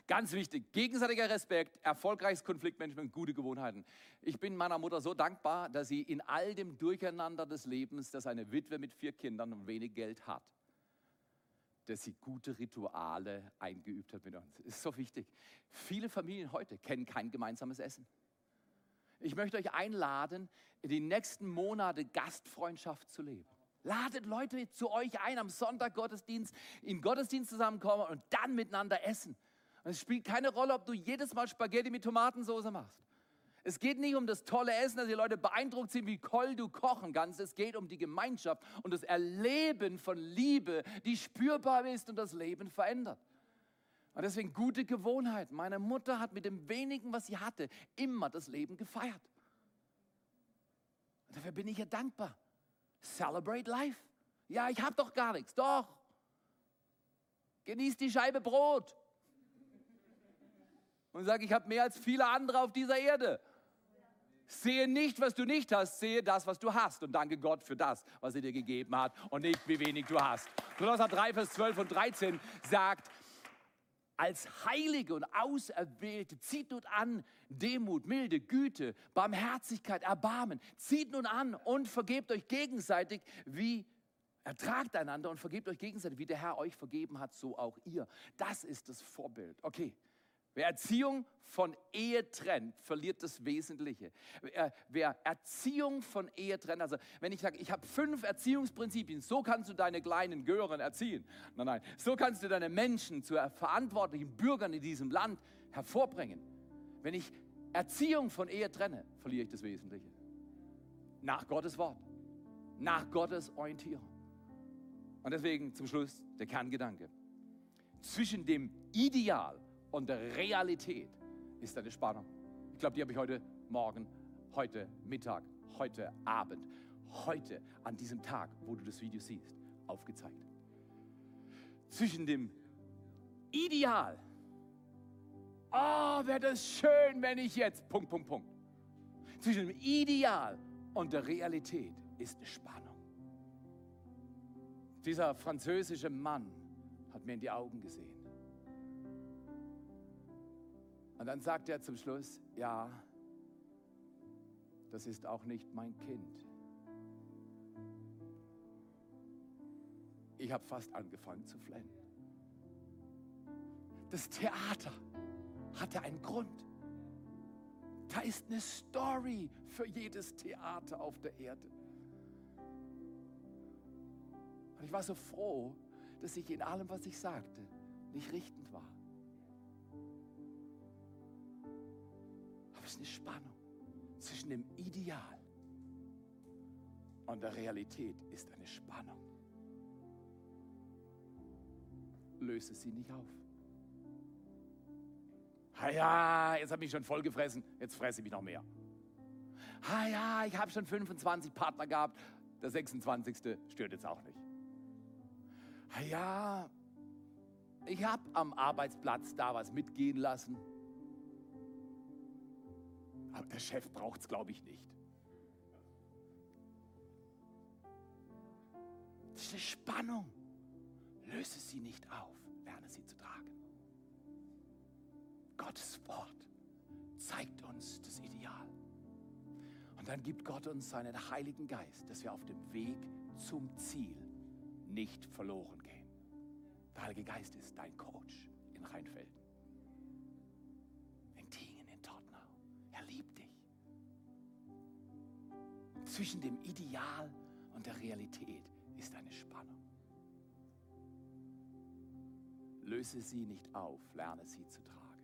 S4: Ganz wichtig, gegenseitiger Respekt, erfolgreiches Konfliktmanagement, gute Gewohnheiten. Ich bin meiner Mutter so dankbar, dass sie in all dem Durcheinander des Lebens, dass eine Witwe mit vier Kindern und wenig Geld hat, dass sie gute Rituale eingeübt hat mit uns. Das ist so wichtig. Viele Familien heute kennen kein gemeinsames Essen. Ich möchte euch einladen, in die nächsten Monate Gastfreundschaft zu leben. Ladet Leute zu euch ein am Sonntag Gottesdienst, in Gottesdienst zusammenkommen und dann miteinander essen. Und es spielt keine Rolle, ob du jedes Mal Spaghetti mit Tomatensauce machst. Es geht nicht um das tolle Essen, dass die Leute beeindruckt sind, wie toll du kochen kannst. Es geht um die Gemeinschaft und das Erleben von Liebe, die spürbar ist und das Leben verändert. Und deswegen gute Gewohnheit. Meine Mutter hat mit dem wenigen, was sie hatte, immer das Leben gefeiert. Und dafür bin ich ihr dankbar. Celebrate life. Ja, ich habe doch gar nichts. Doch. Genieß die Scheibe Brot. Und sag, ich habe mehr als viele andere auf dieser Erde. Sehe nicht, was du nicht hast, sehe das, was du hast. Und danke Gott für das, was er dir gegeben hat und nicht, wie wenig du hast. Kolosser 3, Vers 12 und 13 sagt, als Heilige und Auserwählte, zieht nun an Demut, Milde, Güte, Barmherzigkeit, Erbarmen. Zieht nun an und vergebt euch gegenseitig, wie ertragt einander und vergebt euch gegenseitig, wie der Herr euch vergeben hat, so auch ihr. Das ist das Vorbild. Okay, Wer Erziehung von Ehe trennt, verliert das Wesentliche. Wer, Erziehung von Ehe trennt, also wenn ich sage, ich habe fünf Erziehungsprinzipien, so kannst du deine kleinen Gören erziehen. Nein, nein, so kannst du deine Menschen zu verantwortlichen Bürgern in diesem Land hervorbringen. Wenn ich Erziehung von Ehe trenne, verliere ich das Wesentliche. Nach Gottes Wort, nach Gottes Orientierung. Und deswegen zum Schluss der Kerngedanke. Zwischen dem Ideal und der Realität ist eine Spannung. Ich glaube, die habe ich heute Morgen, heute Mittag, heute Abend, heute an diesem Tag, wo du das Video siehst, aufgezeigt. Zwischen dem Ideal, oh, wäre das schön, wenn ich jetzt, Punkt, Punkt, Punkt. Zwischen dem Ideal und der Realität ist eine Spannung. Dieser französische Mann hat mir in die Augen gesehen. Und dann sagt er zum Schluss, ja, das ist auch nicht mein Kind. Ich habe fast angefangen zu flennen. Das Theater hatte einen Grund. Da ist eine Story für jedes Theater auf der Erde. Und ich war so froh, dass ich in allem, was ich sagte, nicht richtend war. Ist eine Spannung zwischen dem Ideal und der Realität ist eine Spannung. Löse sie nicht auf. Ah ja, jetzt habe ich schon voll gefressen, jetzt fresse ich mich noch mehr. Ah ja, ich habe schon 25 Partner gehabt, der 26. stört jetzt auch nicht. Ah ja, ich habe am Arbeitsplatz da was mitgehen lassen. Aber der Chef braucht es, glaube ich, nicht. Das Spannung. Löse sie nicht auf, lerne sie zu tragen. Gottes Wort zeigt uns das Ideal. Und dann gibt Gott uns seinen Heiligen Geist, dass wir auf dem Weg zum Ziel nicht verloren gehen. Der Heilige Geist ist dein Coach in Rheinfelden, Zwischen dem Ideal und der Realität ist eine Spannung. Löse sie nicht auf, lerne sie zu tragen.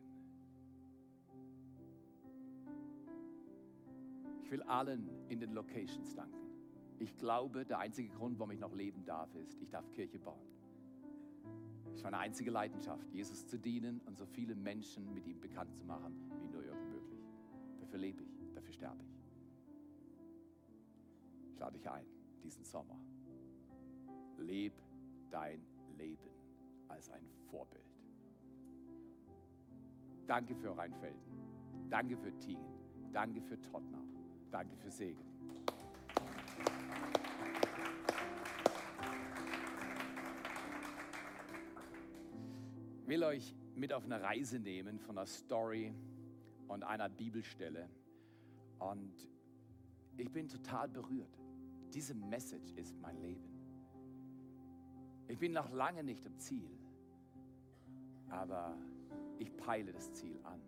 S4: Ich will allen in den Locations danken. Ich glaube, der einzige Grund, warum ich noch leben darf, ist, ich darf Kirche bauen. Das ist meine einzige Leidenschaft, Jesus zu dienen und so viele Menschen mit ihm bekannt zu machen, wie nur irgend möglich. Dafür lebe ich, dafür sterbe ich. Ich lade dich ein, diesen Sommer. Leb dein Leben als ein Vorbild. Danke für Rheinfelden. Danke für Tingen. Danke für Tottenau. Danke für Segen. Ich will euch mit auf eine Reise nehmen von einer Story und einer Bibelstelle. Und ich bin total berührt. Diese Message ist mein Leben. Ich bin noch lange nicht am Ziel, aber ich peile das Ziel an.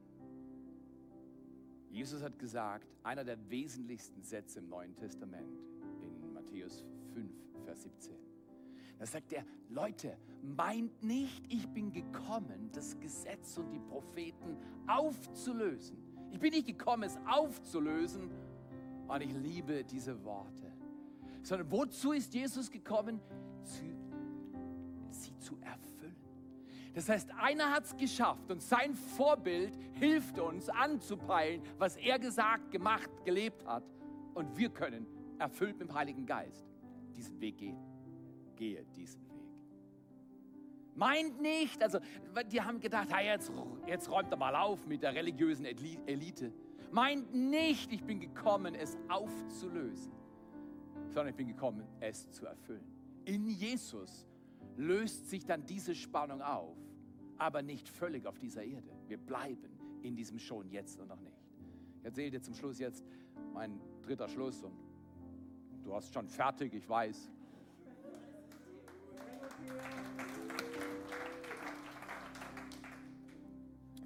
S4: Jesus hat gesagt, einer der wesentlichsten Sätze im Neuen Testament in Matthäus 5, Vers 17. Da sagt er, Leute, meint nicht, ich bin gekommen, das Gesetz und die Propheten aufzulösen. Ich bin nicht gekommen, es aufzulösen. Und ich liebe diese Worte. Sondern wozu ist Jesus gekommen? Sie zu erfüllen. Das heißt, einer hat es geschafft und sein Vorbild hilft uns anzupeilen, was er gesagt, gemacht, gelebt hat. Und wir können, erfüllt mit dem Heiligen Geist, diesen Weg gehen. Gehe diesen Weg. Meint nicht, also die haben gedacht, hey, jetzt, jetzt räumt er mal auf mit der religiösen Eli- Elite. Meint nicht, ich bin gekommen, es aufzulösen, sondern ich bin gekommen, es zu erfüllen. In Jesus löst sich dann diese Spannung auf, aber nicht völlig auf dieser Erde. Wir bleiben in diesem schon jetzt und noch nicht. Ich erzähle dir zum Schluss jetzt mein dritter Schluss und du hast schon fertig, ich weiß.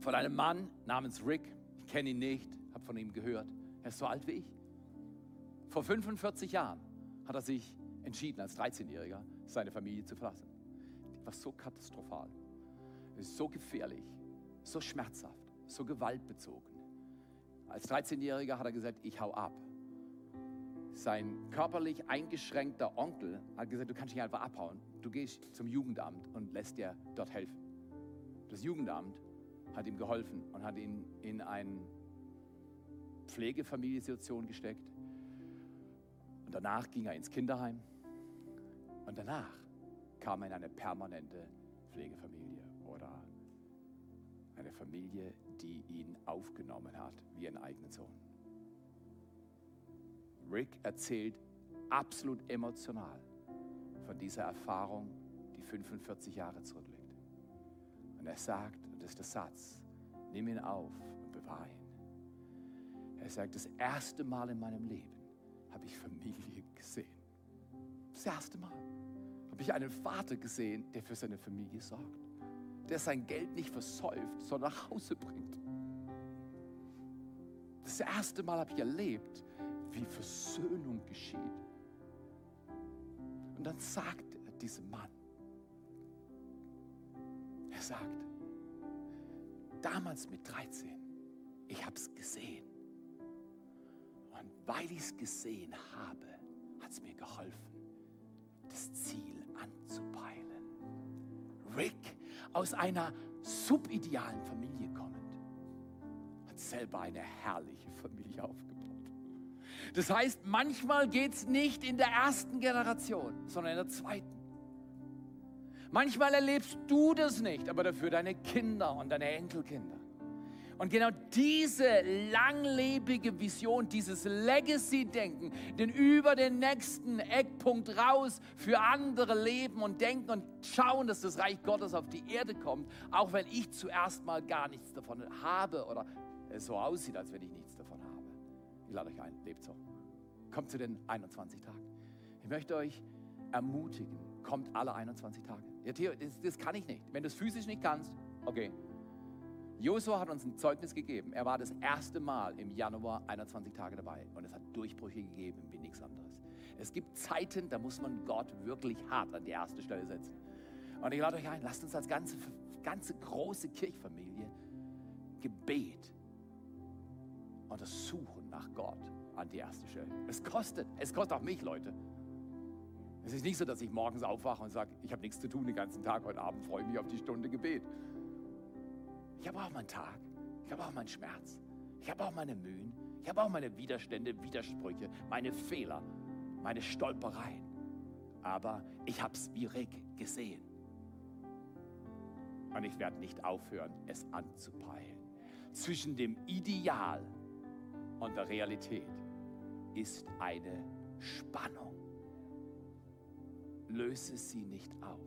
S4: von einem Mann namens Rick. Ich kenne ihn nicht, habe von ihm gehört. Er ist so alt wie ich. Vor 45 Jahren hat er sich entschieden, als 13-Jähriger seine Familie zu verlassen. Die war so katastrophal, so gefährlich, so schmerzhaft, so gewaltbezogen. Als 13-Jähriger hat er gesagt, ich hau ab. Sein körperlich eingeschränkter Onkel hat gesagt, du kannst nicht einfach abhauen. Du gehst zum Jugendamt und lässt dir dort helfen. Das Jugendamt hat ihm geholfen und hat ihn in eine Pflegefamiliensituation gesteckt. Und danach ging er ins Kinderheim. Und danach kam er in eine permanente Pflegefamilie oder eine Familie, die ihn aufgenommen hat wie einen eigenen Sohn. Rick erzählt absolut emotional von dieser Erfahrung, die 45 Jahre zurückliegt. Und er sagt, und das ist der Satz, nimm ihn auf und bewahre ihn. Er sagt, das erste Mal in meinem Leben habe ich Familie gesehen. Das erste Mal habe ich einen Vater gesehen, der für seine Familie sorgt. Der sein Geld nicht versäuft, sondern nach Hause bringt. Das erste Mal habe ich erlebt, wie Versöhnung geschieht. Und dann sagt er diesem Mann, er sagt, damals mit 13, ich habe es gesehen. Weil ich es gesehen habe, hat es mir geholfen, das Ziel anzupeilen. Rick, aus einer subidealen Familie kommend, hat selber eine herrliche Familie aufgebaut. Das heißt, manchmal geht es nicht in der ersten Generation, sondern in der zweiten. Manchmal erlebst du das nicht, aber dafür deine Kinder und deine Enkelkinder. Und genau diese langlebige Vision, dieses Legacy-Denken, den über den nächsten Eckpunkt raus für andere leben und denken und schauen, dass das Reich Gottes auf die Erde kommt, auch wenn ich zuerst mal gar nichts davon habe oder es so aussieht, als wenn ich nichts davon habe. Ich lade euch ein, lebt so. Kommt zu den 21 Tagen. Ich möchte euch ermutigen, kommt alle 21 Tage. Ja, Theo, das, das kann ich nicht. Wenn du es physisch nicht kannst, okay. Josua hat uns ein Zeugnis gegeben. Er war das erste Mal im Januar 21 Tage dabei und es hat Durchbrüche gegeben wie nichts anderes. Es gibt Zeiten, da muss man Gott wirklich hart an die erste Stelle setzen. Und ich lade euch ein, lasst uns als ganze, ganze große Kirchfamilie Gebet und das Suchen nach Gott an die erste Stelle. Es kostet, es kostet auch mich, Leute. Es ist nicht so, dass ich morgens aufwache und sage, ich habe nichts zu tun den ganzen Tag, heute Abend freue ich mich auf die Stunde Gebet. Ich habe auch meinen Tag, ich habe auch meinen Schmerz, ich habe auch meine Mühen, ich habe auch meine Widerstände, Widersprüche, meine Fehler, meine Stolpereien. Aber ich habe es Rick gesehen. Und ich werde nicht aufhören, es anzupeilen. Zwischen dem Ideal und der Realität ist eine Spannung. Löse sie nicht auf,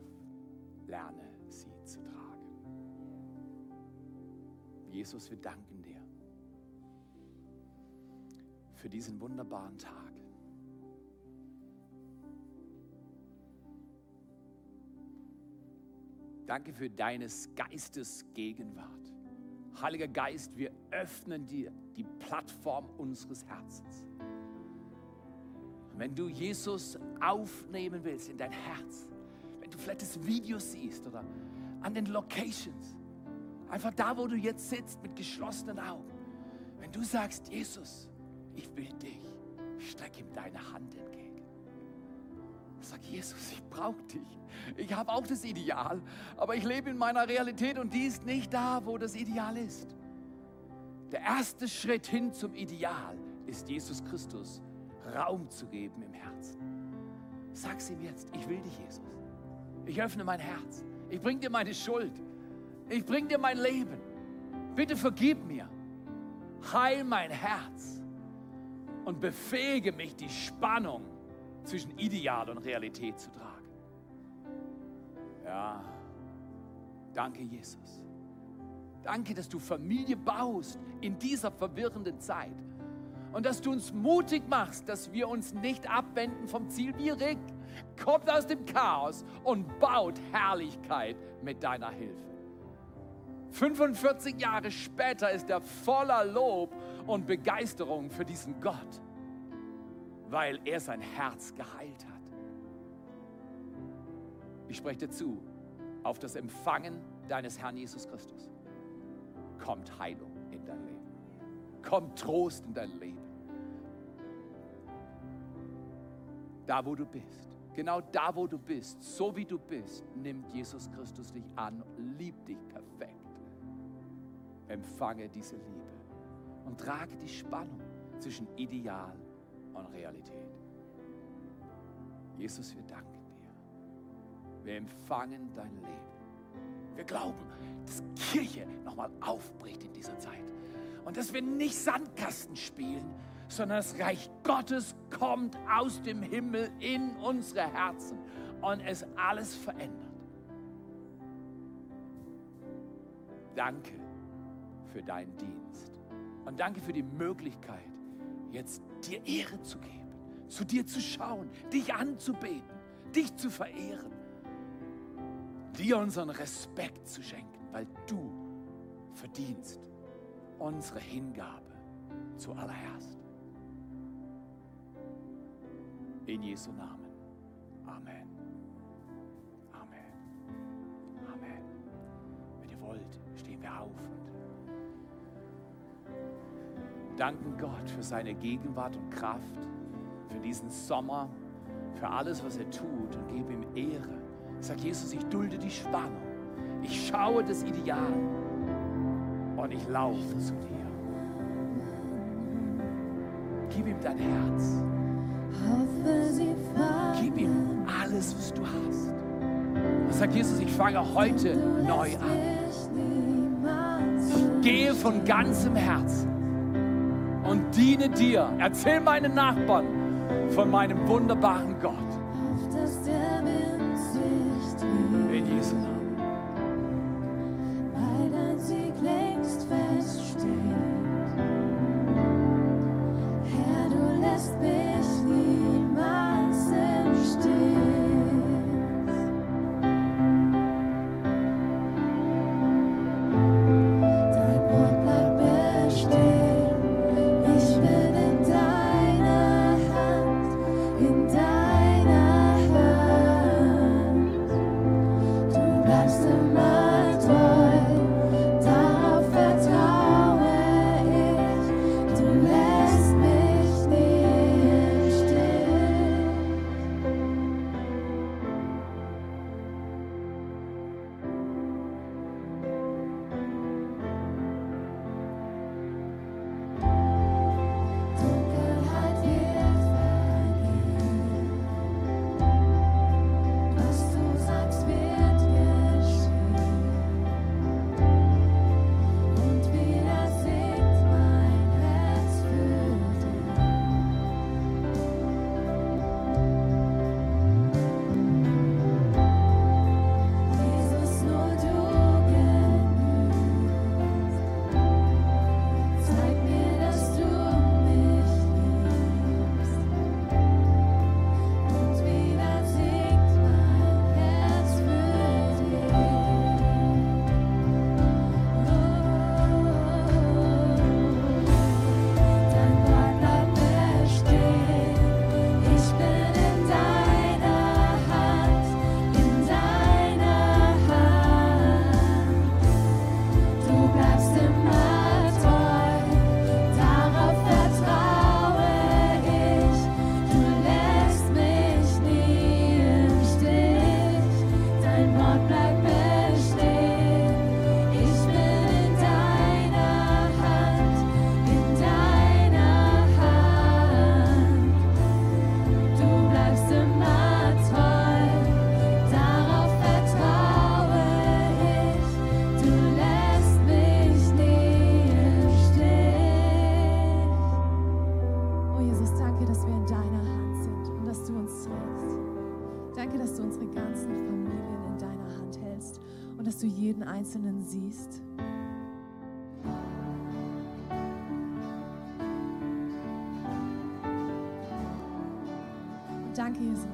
S4: lerne sie zu tragen. Jesus, wir danken dir für diesen wunderbaren Tag. Danke für deines Geistes Gegenwart. Heiliger Geist, wir öffnen dir die Plattform unseres Herzens. Wenn du Jesus aufnehmen willst in dein Herz, wenn du vielleicht das Video siehst oder an den Locations, einfach da, wo du jetzt sitzt mit geschlossenen Augen, wenn du sagst, Jesus, ich will dich, streck ihm deine Hand entgegen. Sag, Jesus, ich brauche dich. Ich habe auch das Ideal, aber ich lebe in meiner Realität und die ist nicht da, wo das Ideal ist. Der erste Schritt hin zum Ideal ist Jesus Christus Raum zu geben im Herzen. Sag's ihm jetzt, ich will dich, Jesus. Ich öffne mein Herz. Ich bring dir meine Schuld. Ich bring dir mein Leben. Bitte vergib mir. Heil mein Herz und befähige mich, die Spannung zwischen Ideal und Realität zu tragen. Ja, danke Jesus. Danke, dass du Familie baust in dieser verwirrenden Zeit. Und dass du uns mutig machst, dass wir uns nicht abwenden vom Ziel wie Rick. Kommt aus dem Chaos und baut Herrlichkeit mit deiner Hilfe.
S1: 45 Jahre später ist er voller Lob und Begeisterung für diesen Gott, weil er sein Herz geheilt hat. Ich spreche dir zu, auf das Empfangen deines Herrn Jesus Christus kommt Heilung in dein Leben. Kommt Trost in dein Leben. Da, wo du bist. Genau da, wo du bist, so wie du bist, nimmt Jesus Christus dich an, liebt dich perfekt. Empfange diese Liebe und trage die Spannung zwischen Ideal und Realität. Jesus, wir danken dir. Wir empfangen dein Leben. Wir glauben, dass Kirche nochmal aufbricht in dieser Zeit. Und dass wir nicht Sandkasten spielen, sondern das Reich Gottes kommt aus dem Himmel in unsere Herzen und es alles verändert. Danke für deinen Dienst und danke für die Möglichkeit, jetzt dir Ehre zu geben, zu dir zu schauen, dich anzubeten, dich zu verehren, dir unseren Respekt zu schenken, weil du verdienst unsere Hingabe zuallererst. In Jesu Namen. Amen. Amen. Amen. Wenn ihr wollt, stehen wir auf danken Gott für seine Gegenwart und Kraft, für diesen Sommer, für alles, was er tut und gebe ihm Ehre. Sag Jesus, ich dulde die Spannung. Ich schaue das Ideal und ich laufe zu dir. Gib ihm dein Herz. Gib ihm alles, was du hast. Und sag Jesus, ich fange heute neu an. Ich gehe von ganzem Herzen und diene dir. Erzähl meinen Nachbarn von meinem wunderbaren Gott.
S5: Und
S6: danke,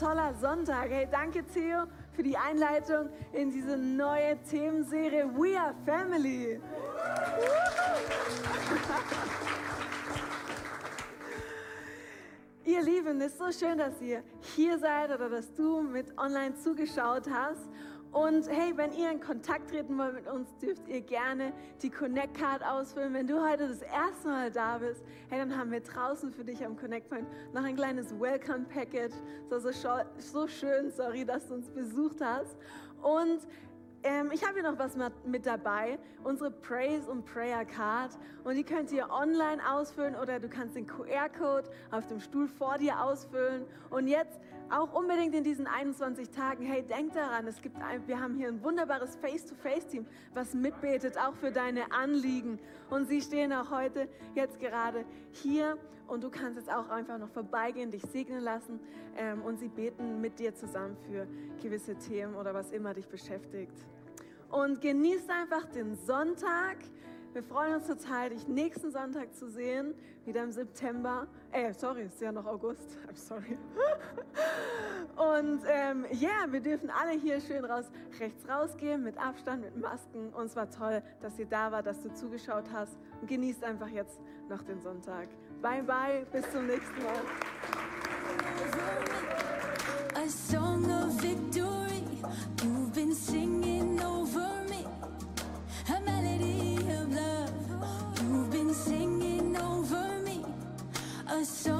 S3: toller Sonntag. Hey, danke Theo für die Einleitung in diese neue Themenserie We Are Family. ihr Lieben, es ist so schön, dass ihr hier seid oder dass du mit online zugeschaut hast. Und hey, wenn ihr in Kontakt treten wollt mit uns, dürft ihr gerne die Connect Card ausfüllen. Wenn du heute das erste Mal da bist, hey, dann haben wir draußen für dich am Connect Point noch ein kleines Welcome Package. So, so, scho- so schön, sorry, dass du uns besucht hast. Und ähm, ich habe hier noch was mit dabei, unsere Praise und Prayer Card. Und die könnt ihr online ausfüllen oder du kannst den QR-Code auf dem Stuhl vor dir ausfüllen. Und jetzt auch unbedingt in diesen 21 Tagen, hey, denk daran, es gibt ein, wir haben hier ein wunderbares Face-to-Face-Team, was mitbetet, auch für deine Anliegen. Und sie stehen auch heute jetzt gerade hier und du kannst jetzt auch einfach noch vorbeigehen, dich segnen lassen ähm, und sie beten mit dir zusammen für gewisse Themen oder was immer dich beschäftigt. Und genießt einfach den Sonntag. Wir freuen uns total, dich nächsten Sonntag zu sehen, wieder im September. Äh, sorry, es ist ja noch August. I'm sorry. Und ähm, ja, yeah, wir dürfen alle hier schön raus, rechts rausgehen, mit Abstand, mit Masken. Und es war toll, dass ihr da wart, dass du zugeschaut hast. Und genießt einfach jetzt noch den Sonntag. Bye, bye, bis zum nächsten Mal.
S2: A song of victory so